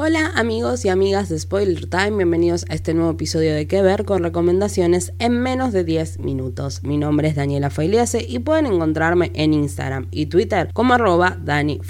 Hola amigos y amigas de Spoiler Time, bienvenidos a este nuevo episodio de Que Ver con recomendaciones en menos de 10 minutos. Mi nombre es Daniela Failease y pueden encontrarme en Instagram y Twitter como arroba Dani.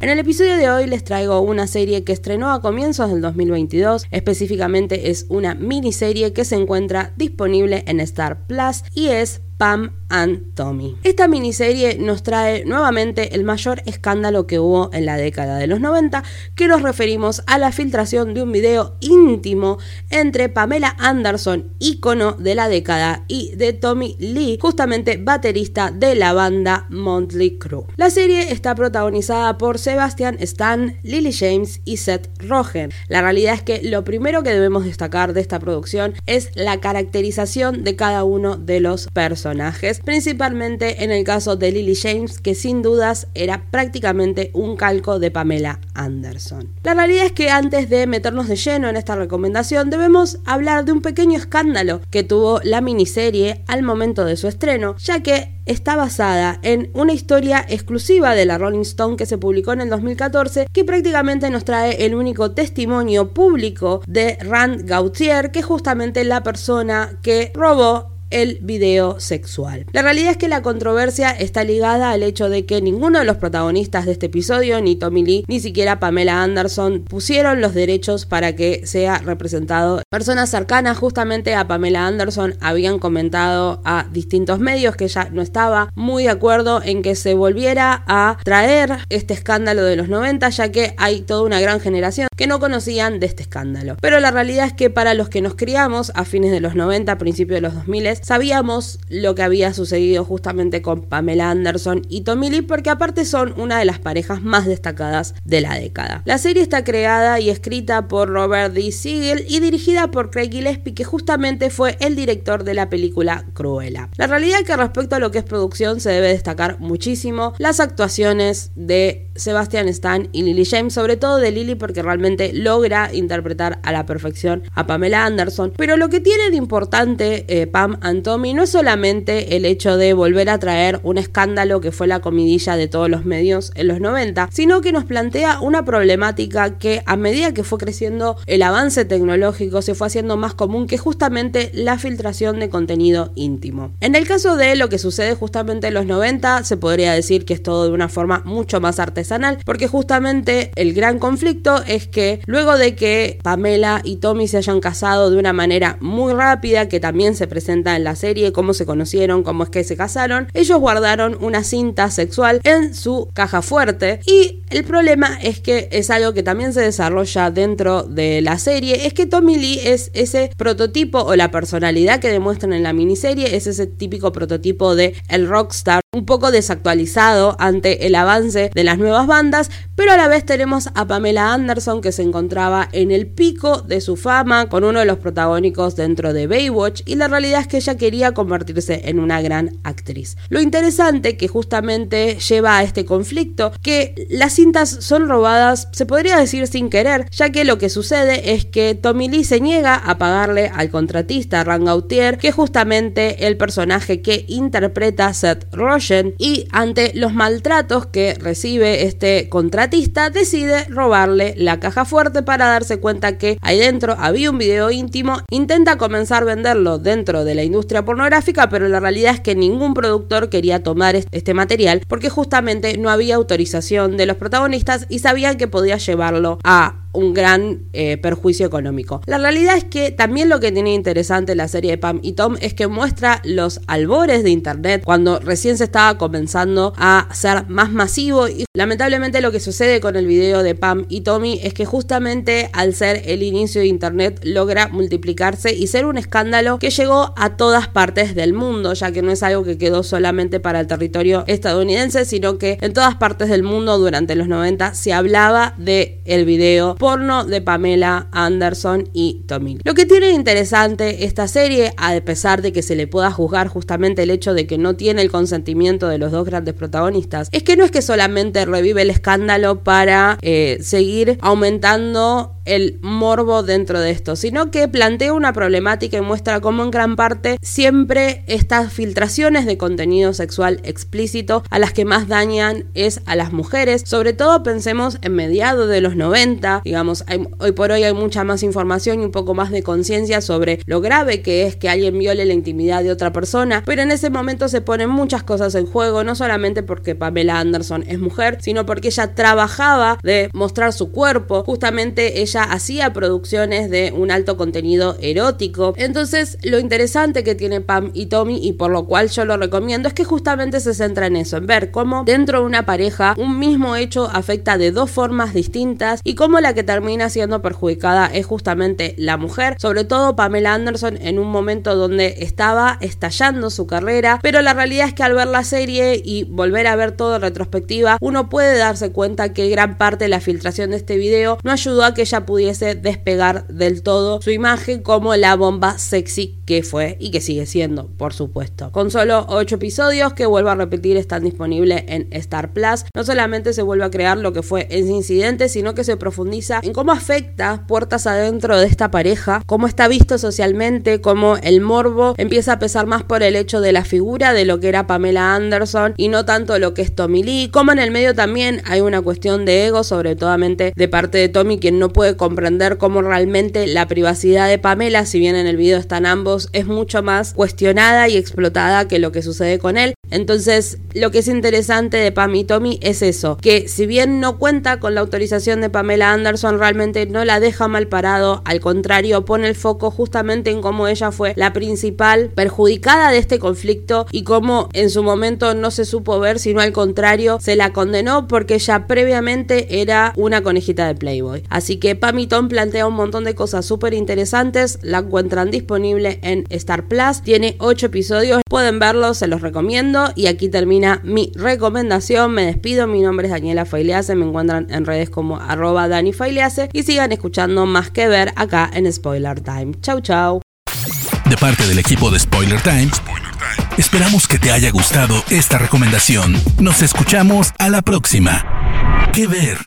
En el episodio de hoy les traigo una serie que estrenó a comienzos del 2022, específicamente es una miniserie que se encuentra disponible en Star Plus y es Pam and Tommy. Esta miniserie nos trae nuevamente el mayor escándalo que hubo en la década de los 90, que nos referimos a la filtración de un video íntimo entre Pamela Anderson, ícono de la década, y de Tommy Lee, justamente baterista de la banda Monthly Crew. La serie está protagonizada por Sebastian Stan, Lily James y Seth Rogen. La realidad es que lo primero que debemos destacar de esta producción es la caracterización de cada uno de los personajes principalmente en el caso de Lily James, que sin dudas era prácticamente un calco de Pamela Anderson. La realidad es que antes de meternos de lleno en esta recomendación, debemos hablar de un pequeño escándalo que tuvo la miniserie al momento de su estreno, ya que está basada en una historia exclusiva de la Rolling Stone que se publicó en el 2014 que prácticamente nos trae el único testimonio público de Rand Gautier, que es justamente la persona que robó el video sexual. La realidad es que la controversia está ligada al hecho de que ninguno de los protagonistas de este episodio, ni Tommy Lee, ni siquiera Pamela Anderson, pusieron los derechos para que sea representado. Personas cercanas justamente a Pamela Anderson habían comentado a distintos medios que ella no estaba muy de acuerdo en que se volviera a traer este escándalo de los 90, ya que hay toda una gran generación que no conocían de este escándalo. Pero la realidad es que para los que nos criamos a fines de los 90, principios de los 2000, sabíamos lo que había sucedido justamente con Pamela Anderson y Tommy Lee porque aparte son una de las parejas más destacadas de la década. La serie está creada y escrita por Robert D. Siegel y dirigida por Craig Gillespie que justamente fue el director de la película Cruella. La realidad es que respecto a lo que es producción se debe destacar muchísimo las actuaciones de Sebastian Stan y Lily James, sobre todo de Lily porque realmente logra interpretar a la perfección a Pamela Anderson, pero lo que tiene de importante eh, Pam Tommy no es solamente el hecho de volver a traer un escándalo que fue la comidilla de todos los medios en los 90, sino que nos plantea una problemática que a medida que fue creciendo el avance tecnológico se fue haciendo más común que justamente la filtración de contenido íntimo. En el caso de lo que sucede justamente en los 90, se podría decir que es todo de una forma mucho más artesanal, porque justamente el gran conflicto es que luego de que Pamela y Tommy se hayan casado de una manera muy rápida, que también se presenta la serie, cómo se conocieron, cómo es que se casaron, ellos guardaron una cinta sexual en su caja fuerte y el problema es que es algo que también se desarrolla dentro de la serie, es que Tommy Lee es ese prototipo o la personalidad que demuestran en la miniserie, es ese típico prototipo de el rockstar un poco desactualizado ante el avance de las nuevas bandas, pero a la vez tenemos a Pamela Anderson que se encontraba en el pico de su fama con uno de los protagónicos dentro de Baywatch y la realidad es que ella quería convertirse en una gran actriz. Lo interesante que justamente lleva a este conflicto, que las cintas son robadas, se podría decir sin querer, ya que lo que sucede es que Tommy Lee se niega a pagarle al contratista Rand Gautier, que es justamente el personaje que interpreta Seth Rogen, y ante los maltratos que recibe este contratista, decide robarle la caja fuerte para darse cuenta que ahí dentro había un video íntimo, intenta comenzar a venderlo dentro de la industria pornográfica, pero la realidad es que ningún productor quería tomar este material porque justamente no había autorización de los protagonistas y sabían que podía llevarlo a un gran eh, perjuicio económico. La realidad es que también lo que tiene interesante la serie de Pam y Tom es que muestra los albores de Internet cuando recién se estaba comenzando a ser más masivo y lamentablemente lo que sucede con el video de Pam y Tommy es que justamente al ser el inicio de Internet logra multiplicarse y ser un escándalo que llegó a todas partes del mundo ya que no es algo que quedó solamente para el territorio estadounidense sino que en todas partes del mundo durante los 90 se hablaba de el video porno de Pamela Anderson y Tommy. Lo que tiene interesante esta serie, a pesar de que se le pueda juzgar justamente el hecho de que no tiene el consentimiento de los dos grandes protagonistas, es que no es que solamente revive el escándalo para eh, seguir aumentando el morbo dentro de esto, sino que plantea una problemática y muestra cómo en gran parte siempre estas filtraciones de contenido sexual explícito a las que más dañan es a las mujeres, sobre todo pensemos en mediados de los 90, digamos, hoy por hoy hay mucha más información y un poco más de conciencia sobre lo grave que es que alguien viole la intimidad de otra persona, pero en ese momento se ponen muchas cosas en juego, no solamente porque Pamela Anderson es mujer, sino porque ella trabajaba de mostrar su cuerpo, justamente ella hacía producciones de un alto contenido erótico. Entonces, lo interesante que tiene Pam y Tommy y por lo cual yo lo recomiendo es que justamente se centra en eso, en ver cómo dentro de una pareja un mismo hecho afecta de dos formas distintas y cómo la que termina siendo perjudicada es justamente la mujer, sobre todo Pamela Anderson en un momento donde estaba estallando su carrera, pero la realidad es que al ver la serie y volver a ver todo en retrospectiva, uno puede darse cuenta que gran parte de la filtración de este video no ayudó a que ella pudiese despegar del todo su imagen como la bomba sexy que fue y que sigue siendo, por supuesto. Con solo 8 episodios que vuelvo a repetir están disponibles en Star Plus, no solamente se vuelve a crear lo que fue ese incidente, sino que se profundiza en cómo afecta puertas adentro de esta pareja, cómo está visto socialmente, cómo el morbo empieza a pesar más por el hecho de la figura de lo que era Pamela Anderson y no tanto lo que es Tommy Lee, como en el medio también hay una cuestión de ego, sobre todo de parte de Tommy, quien no puede comprender cómo realmente la privacidad de Pamela, si bien en el video están ambos, es mucho más cuestionada y explotada que lo que sucede con él. Entonces, lo que es interesante de Pam y Tommy es eso, que si bien no cuenta con la autorización de Pamela Anderson, realmente no la deja mal parado, al contrario, pone el foco justamente en cómo ella fue la principal perjudicada de este conflicto y cómo en su momento no se supo ver, sino al contrario, se la condenó porque ella previamente era una conejita de Playboy. Así que Pam y Tom plantea un montón de cosas súper interesantes, la encuentran disponible en Star Plus, tiene 8 episodios, pueden verlos, se los recomiendo y aquí termina mi recomendación. Me despido, mi nombre es Daniela Failease, me encuentran en redes como arroba Dani y sigan escuchando más que ver acá en Spoiler Time. Chau chau. De parte del equipo de Spoiler Time, esperamos que te haya gustado esta recomendación. Nos escuchamos a la próxima. ¿Qué ver?